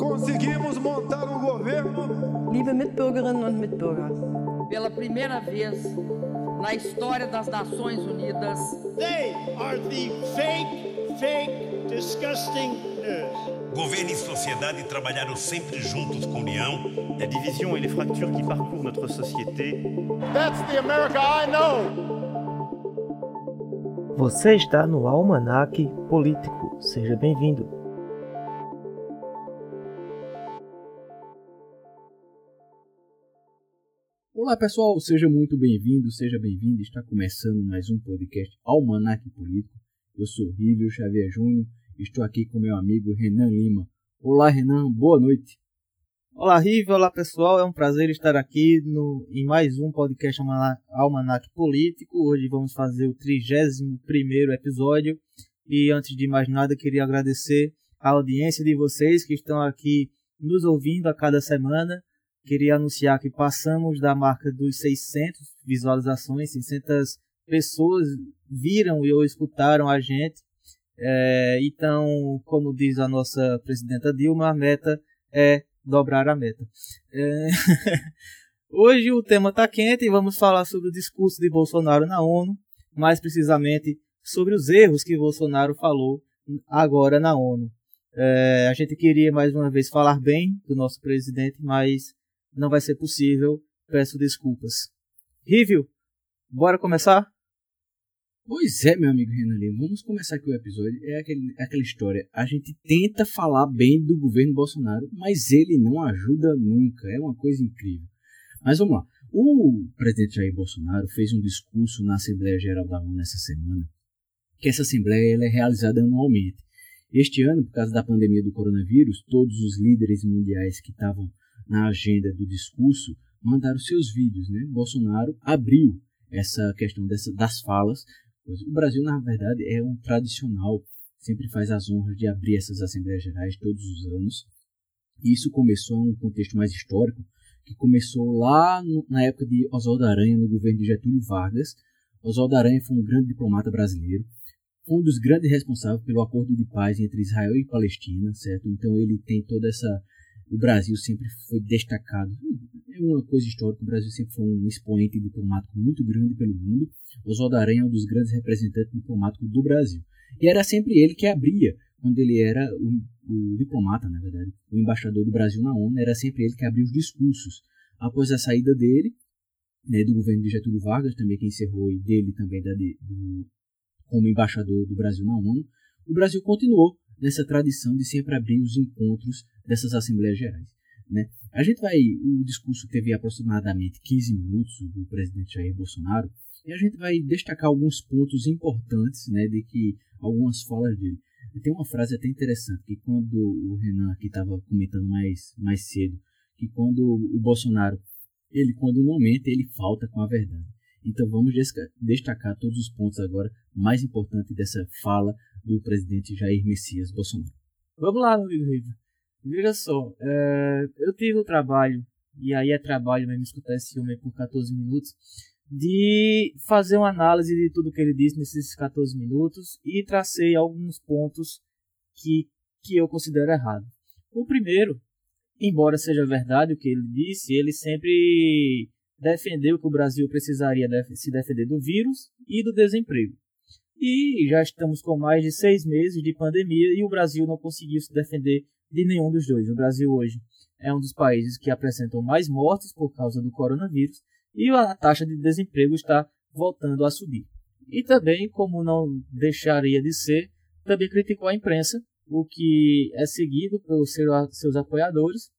Conseguimos montar um governo. Liebe Mitbürgerinnen und Mitbürger. Pela primeira vez na história das Nações Unidas. They are the fake, fake, disgusting news. Governo e sociedade trabalharam sempre juntos com união. La division et les fractures qui parcourent notre société. That's the America I know. Você está no Almanac Político. Seja bem-vindo. Olá pessoal, seja muito bem-vindo, seja bem-vindo. Está começando mais um podcast Almanac Político. Eu sou Rívio Xavier Júnior, estou aqui com meu amigo Renan Lima. Olá Renan, boa noite. Olá Rívio, olá pessoal, é um prazer estar aqui no, em mais um podcast Almanac Político. Hoje vamos fazer o 31 episódio e antes de mais nada queria agradecer a audiência de vocês que estão aqui nos ouvindo a cada semana queria anunciar que passamos da marca dos 600 visualizações, 600 pessoas viram e ou escutaram a gente. É, então, como diz a nossa presidenta Dilma, a meta é dobrar a meta. É... Hoje o tema está quente e vamos falar sobre o discurso de Bolsonaro na ONU, mais precisamente sobre os erros que Bolsonaro falou agora na ONU. É, a gente queria mais uma vez falar bem do nosso presidente, mas não vai ser possível. Peço desculpas. Rívio, bora começar? Pois é, meu amigo Renan Lima, vamos começar aqui o episódio. É aquele, aquela história. A gente tenta falar bem do governo Bolsonaro, mas ele não ajuda nunca. É uma coisa incrível. Mas vamos lá. O presidente Jair Bolsonaro fez um discurso na Assembleia Geral da ONU essa semana, que essa Assembleia ela é realizada anualmente. Este ano, por causa da pandemia do coronavírus, todos os líderes mundiais que estavam na agenda do discurso, mandaram seus vídeos. Né? Bolsonaro abriu essa questão dessa, das falas. O Brasil, na verdade, é um tradicional, sempre faz as honras de abrir essas Assembleias Gerais todos os anos. Isso começou em um contexto mais histórico, que começou lá no, na época de Oswaldo Aranha, no governo de Getúlio Vargas. Oswaldo Aranha foi um grande diplomata brasileiro, um dos grandes responsáveis pelo acordo de paz entre Israel e Palestina, certo? Então ele tem toda essa o Brasil sempre foi destacado. É uma coisa histórica, o Brasil sempre foi um expoente diplomático muito grande pelo mundo. Oswaldo Aranha é um dos grandes representantes diplomáticos do Brasil. E era sempre ele que abria, quando ele era o, o diplomata, na verdade, o embaixador do Brasil na ONU, era sempre ele que abria os discursos. Após a saída dele, né, do governo de Getúlio Vargas, também que encerrou, e dele também da, do, como embaixador do Brasil na ONU, o Brasil continuou nessa tradição de sempre abrir os encontros dessas Assembleias Gerais. Né? A gente vai, o discurso teve aproximadamente 15 minutos do presidente Jair Bolsonaro e a gente vai destacar alguns pontos importantes né, de que algumas falas dele. Tem uma frase até interessante que quando o Renan aqui estava comentando mais, mais cedo, que quando o Bolsonaro, ele quando não mente, ele falta com a verdade. Então vamos destacar todos os pontos agora mais importantes dessa fala do presidente Jair Messias Bolsonaro. Vamos lá, meu amigo Riva. Veja só, é, eu tive o trabalho, e aí é trabalho mesmo escutar esse filme por 14 minutos, de fazer uma análise de tudo que ele disse nesses 14 minutos e tracei alguns pontos que, que eu considero errado. O primeiro, embora seja verdade o que ele disse, ele sempre defendeu que o Brasil precisaria se defender do vírus e do desemprego. E já estamos com mais de seis meses de pandemia e o Brasil não conseguiu se defender de nenhum dos dois. O Brasil hoje é um dos países que apresentam mais mortes por causa do coronavírus e a taxa de desemprego está voltando a subir. E também, como não deixaria de ser, também criticou a imprensa, o que é seguido pelos seus apoiadores.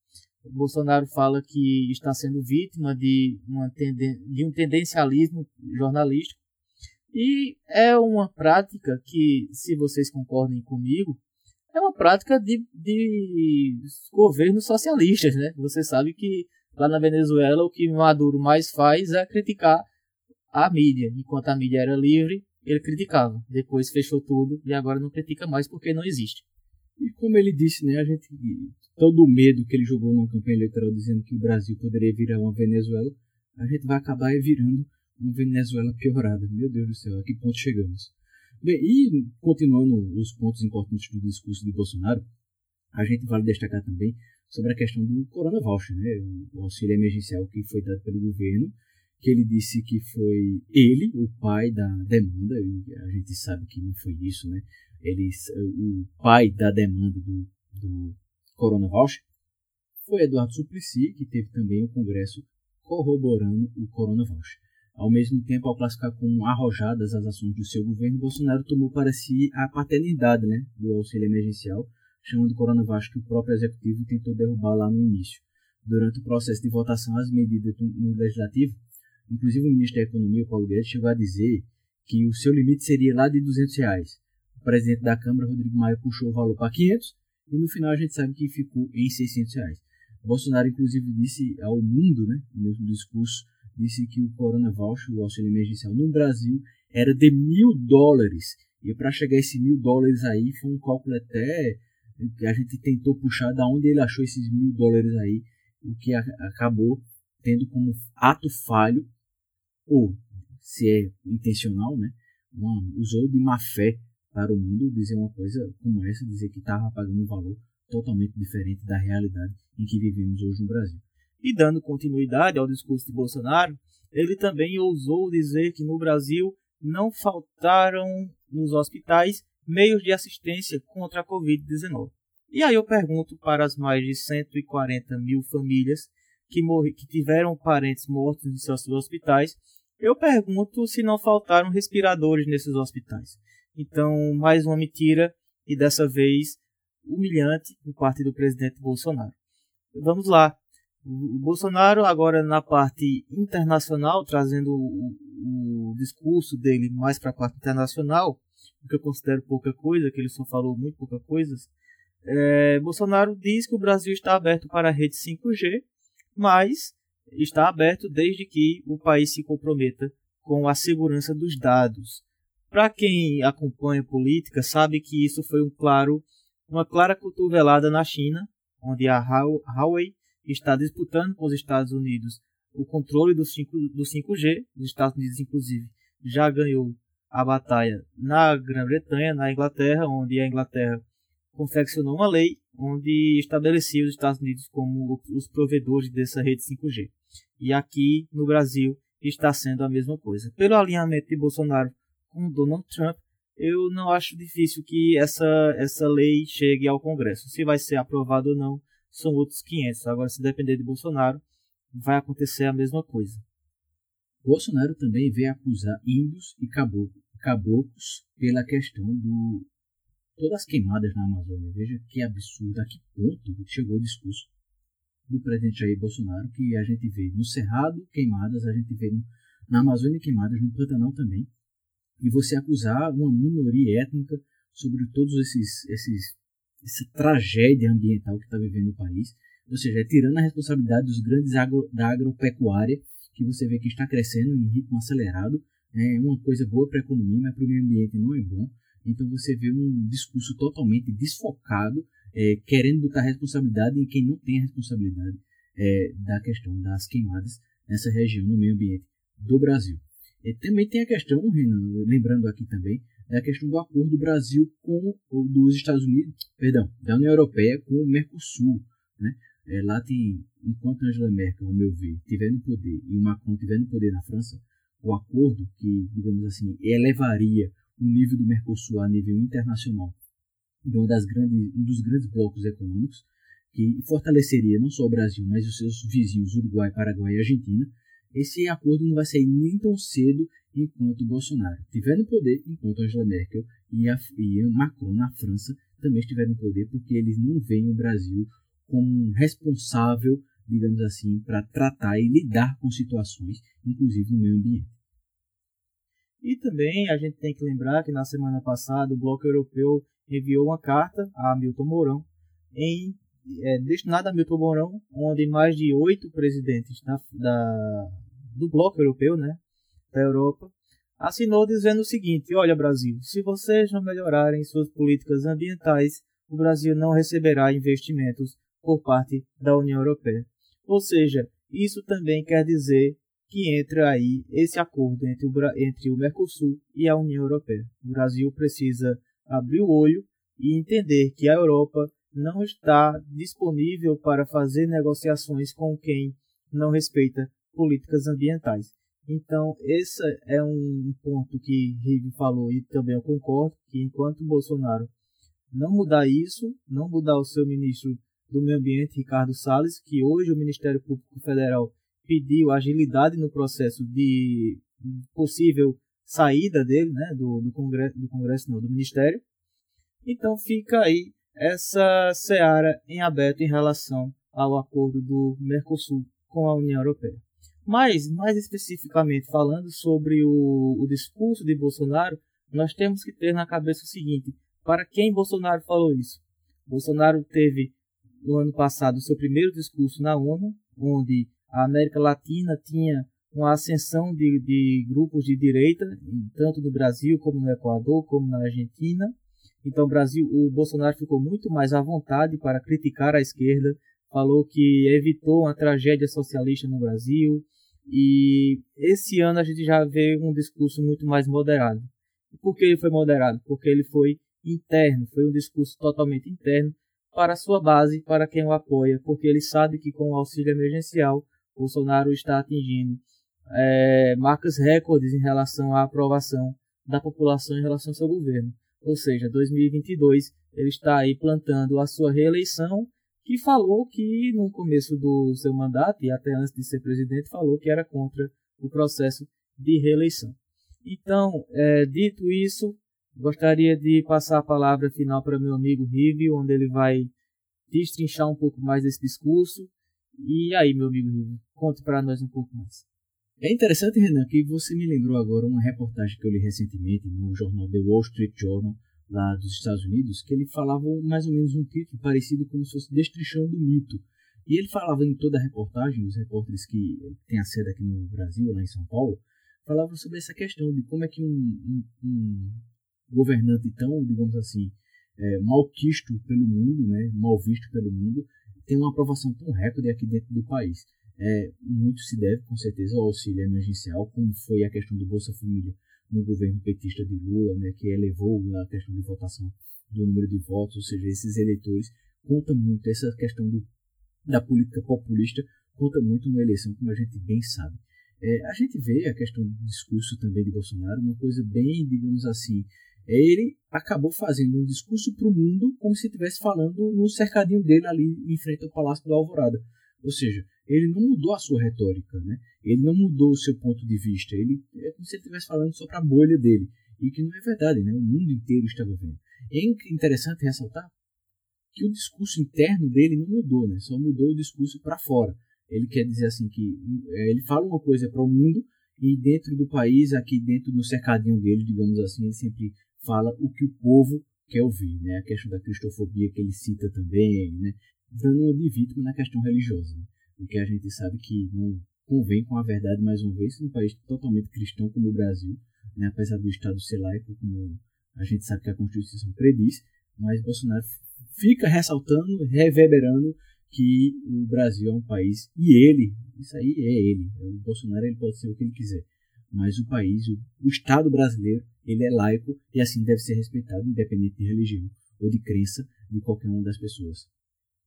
O Bolsonaro fala que está sendo vítima de, uma de um tendencialismo jornalístico e é uma prática que, se vocês concordem comigo, é uma prática de, de governos socialistas, né? Você sabe que lá na Venezuela o que Maduro mais faz é criticar a mídia. Enquanto a mídia era livre, ele criticava. Depois fechou tudo e agora não critica mais porque não existe. E como ele disse, né, a gente todo o medo que ele jogou numa campanha eleitoral dizendo que o Brasil poderia virar uma Venezuela, a gente vai acabar virando uma Venezuela piorada. Meu Deus do céu, a que ponto chegamos? Bem, e continuando os pontos importantes do discurso de Bolsonaro, a gente vale destacar também sobre a questão do Corona Voucher, né? o auxílio emergencial que foi dado pelo governo, que ele disse que foi ele, o pai da demanda, e a gente sabe que não foi isso, né? Ele, o pai da demanda do, do Corona Voucher foi Eduardo Suplicy, que teve também o Congresso corroborando o Corona Voucher. Ao mesmo tempo, ao classificar como arrojadas as ações do seu governo, Bolsonaro tomou para si a paternidade né, do auxílio emergencial, chamando o Corona Voucher que o próprio executivo tentou derrubar lá no início. Durante o processo de votação às medidas no Legislativo, inclusive o ministro da Economia, Paulo Guedes, chegou a dizer que o seu limite seria lá de 200 reais. O presidente da Câmara, Rodrigo Maia, puxou o valor para 500 e no final a gente sabe que ficou em 600 reais. Bolsonaro, inclusive, disse ao mundo, né, no discurso, disse que o Corona Voucher, o auxílio emergencial no Brasil, era de mil dólares. E para chegar a esses mil dólares aí, foi um cálculo até que a gente tentou puxar da onde ele achou esses mil dólares aí, o que acabou tendo como ato falho, ou se é intencional, né, usou de má fé para o mundo dizer uma coisa como essa, dizer que estava pagando um valor totalmente diferente da realidade em que vivemos hoje no Brasil. E dando continuidade ao discurso de Bolsonaro, ele também ousou dizer que no Brasil não faltaram nos hospitais meios de assistência contra a Covid-19. E aí eu pergunto para as mais de 140 mil famílias que, que tiveram parentes mortos em seus hospitais, eu pergunto se não faltaram respiradores nesses hospitais. Então, mais uma mentira e dessa vez humilhante por parte do presidente Bolsonaro. Vamos lá. O Bolsonaro, agora na parte internacional, trazendo o, o discurso dele mais para a parte internacional, o que eu considero pouca coisa, que ele só falou muito pouca coisas. É, Bolsonaro diz que o Brasil está aberto para a rede 5G, mas está aberto desde que o país se comprometa com a segurança dos dados. Para quem acompanha política, sabe que isso foi um claro uma clara cotovelada na China, onde a Huawei está disputando com os Estados Unidos o controle do, 5, do 5G. Os Estados Unidos, inclusive, já ganhou a batalha na Grã-Bretanha, na Inglaterra, onde a Inglaterra confeccionou uma lei onde estabelecia os Estados Unidos como os provedores dessa rede 5G. E aqui no Brasil está sendo a mesma coisa. Pelo alinhamento de Bolsonaro com Donald Trump, eu não acho difícil que essa, essa lei chegue ao Congresso. Se vai ser aprovado ou não, são outros 500. Agora, se depender de Bolsonaro, vai acontecer a mesma coisa. Bolsonaro também veio acusar índios e caboclos pela questão do todas as queimadas na Amazônia. Veja que absurdo, a que ponto chegou o discurso do presidente Jair Bolsonaro, que a gente vê no Cerrado queimadas, a gente vê na Amazônia queimadas, no Pantanal também e você acusar uma minoria étnica sobre todos esses, esses essa tragédia ambiental que está vivendo o país, ou seja, é tirando a responsabilidade dos grandes agro, da agropecuária, que você vê que está crescendo em ritmo acelerado, é uma coisa boa para a economia, mas para o meio ambiente não é bom. Então você vê um discurso totalmente desfocado, é, querendo botar responsabilidade em quem não tem a responsabilidade é, da questão das queimadas nessa região no meio ambiente do Brasil. E também tem a questão, Renan, lembrando aqui também, da questão do acordo do Brasil com o dos Estados Unidos, perdão, da União Europeia com o Mercosul, né? É, lá tem, enquanto Angela Merkel, ao meu ver, tiver no poder e o Macron tiver no poder na França, o acordo que, digamos assim, elevaria o nível do Mercosul a nível internacional uma das grandes, um dos grandes blocos econômicos, que fortaleceria não só o Brasil, mas os seus vizinhos Uruguai, Paraguai e Argentina, esse acordo não vai sair nem tão cedo enquanto Bolsonaro estiver no poder, enquanto Angela Merkel e, a, e Macron na França também estiverem no poder, porque eles não veem o Brasil como responsável, digamos assim, para tratar e lidar com situações, inclusive no meio ambiente. E também a gente tem que lembrar que na semana passada o Bloco Europeu enviou uma carta a Milton Mourão em é, destinada a Milton Mourão, onde mais de oito presidentes da, da, do bloco europeu, né, da Europa, assinou dizendo o seguinte: Olha, Brasil, se vocês não melhorarem suas políticas ambientais, o Brasil não receberá investimentos por parte da União Europeia. Ou seja, isso também quer dizer que entra aí esse acordo entre o, entre o Mercosul e a União Europeia. O Brasil precisa abrir o olho e entender que a Europa não está disponível para fazer negociações com quem não respeita políticas ambientais. Então, esse é um ponto que Rive falou e também eu concordo, que enquanto Bolsonaro não mudar isso, não mudar o seu ministro do Meio Ambiente, Ricardo Salles, que hoje o Ministério Público Federal pediu agilidade no processo de possível saída dele, né, do, do, Congresso, do Congresso, não, do Ministério. Então fica aí essa seara em aberto em relação ao acordo do Mercosul com a União Europeia. Mas, mais especificamente falando sobre o, o discurso de Bolsonaro, nós temos que ter na cabeça o seguinte: para quem Bolsonaro falou isso? Bolsonaro teve no ano passado o seu primeiro discurso na ONU, onde a América Latina tinha uma ascensão de, de grupos de direita, tanto no Brasil como no Equador, como na Argentina. Então, Brasil, o Bolsonaro ficou muito mais à vontade para criticar a esquerda, falou que evitou uma tragédia socialista no Brasil, e esse ano a gente já vê um discurso muito mais moderado. E por que ele foi moderado? Porque ele foi interno, foi um discurso totalmente interno para a sua base, para quem o apoia, porque ele sabe que com o auxílio emergencial Bolsonaro está atingindo é, marcas recordes em relação à aprovação da população em relação ao seu governo. Ou seja, 2022 ele está aí plantando a sua reeleição, que falou que no começo do seu mandato e até antes de ser presidente falou que era contra o processo de reeleição. Então, é, dito isso, gostaria de passar a palavra final para meu amigo Rive, onde ele vai destrinchar um pouco mais desse discurso. E aí, meu amigo Rive, conte para nós um pouco mais. É interessante, Renan, que você me lembrou agora uma reportagem que eu li recentemente no jornal The Wall Street Journal, lá dos Estados Unidos, que ele falava mais ou menos um título parecido como se fosse Destrinchando o Mito. E ele falava em toda a reportagem, os repórteres que têm a sede aqui no Brasil, lá em São Paulo, falavam sobre essa questão de como é que um, um, um governante tão, digamos assim, é, malquisto pelo mundo, né, mal visto pelo mundo, tem uma aprovação tão recorde aqui dentro do país. É, muito se deve, com certeza, ao auxílio emergencial, como foi a questão do Bolsa Família no governo petista de Lula, né, que elevou a questão de votação do número de votos, ou seja, esses eleitores conta muito essa questão do, da política populista conta muito na eleição, como a gente bem sabe. É, a gente vê a questão do discurso também de Bolsonaro, uma coisa bem, digamos assim, ele acabou fazendo um discurso para o mundo como se estivesse falando no cercadinho dele ali em frente ao Palácio do Alvorada. Ou seja, ele não mudou a sua retórica, né? ele não mudou o seu ponto de vista, ele é como se ele estivesse falando só para a bolha dele, e que não é verdade, né? o mundo inteiro estava vendo. É interessante ressaltar que o discurso interno dele não mudou, né? só mudou o discurso para fora. Ele quer dizer assim que é, ele fala uma coisa para o mundo e dentro do país, aqui dentro do cercadinho dele, digamos assim, ele sempre fala o que o povo quer ouvir, né? A questão da cristofobia que ele cita também, né? Dando uma de vítima na questão religiosa, né? porque a gente sabe que não convém com a verdade mais uma vez, num país totalmente cristão como o Brasil, né? apesar do Estado ser laico, como a gente sabe que a Constituição prediz, mas Bolsonaro fica ressaltando, reverberando que o Brasil é um país, e ele, isso aí é ele, o Bolsonaro ele pode ser o que ele quiser, mas o país, o, o Estado brasileiro, ele é laico e assim deve ser respeitado, independente de religião ou de crença de qualquer uma das pessoas.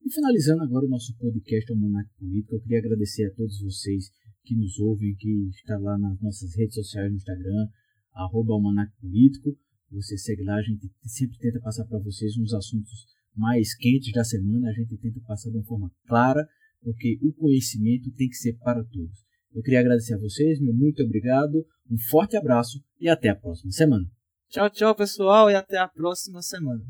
E finalizando agora o nosso podcast Almanac Político, eu queria agradecer a todos vocês que nos ouvem, que está lá nas nossas redes sociais no Instagram, arroba Almanac Político. Você segue lá, a gente sempre tenta passar para vocês uns assuntos mais quentes da semana, a gente tenta passar de uma forma clara, porque o conhecimento tem que ser para todos. Eu queria agradecer a vocês, meu muito obrigado, um forte abraço e até a próxima semana. Tchau, tchau, pessoal, e até a próxima semana.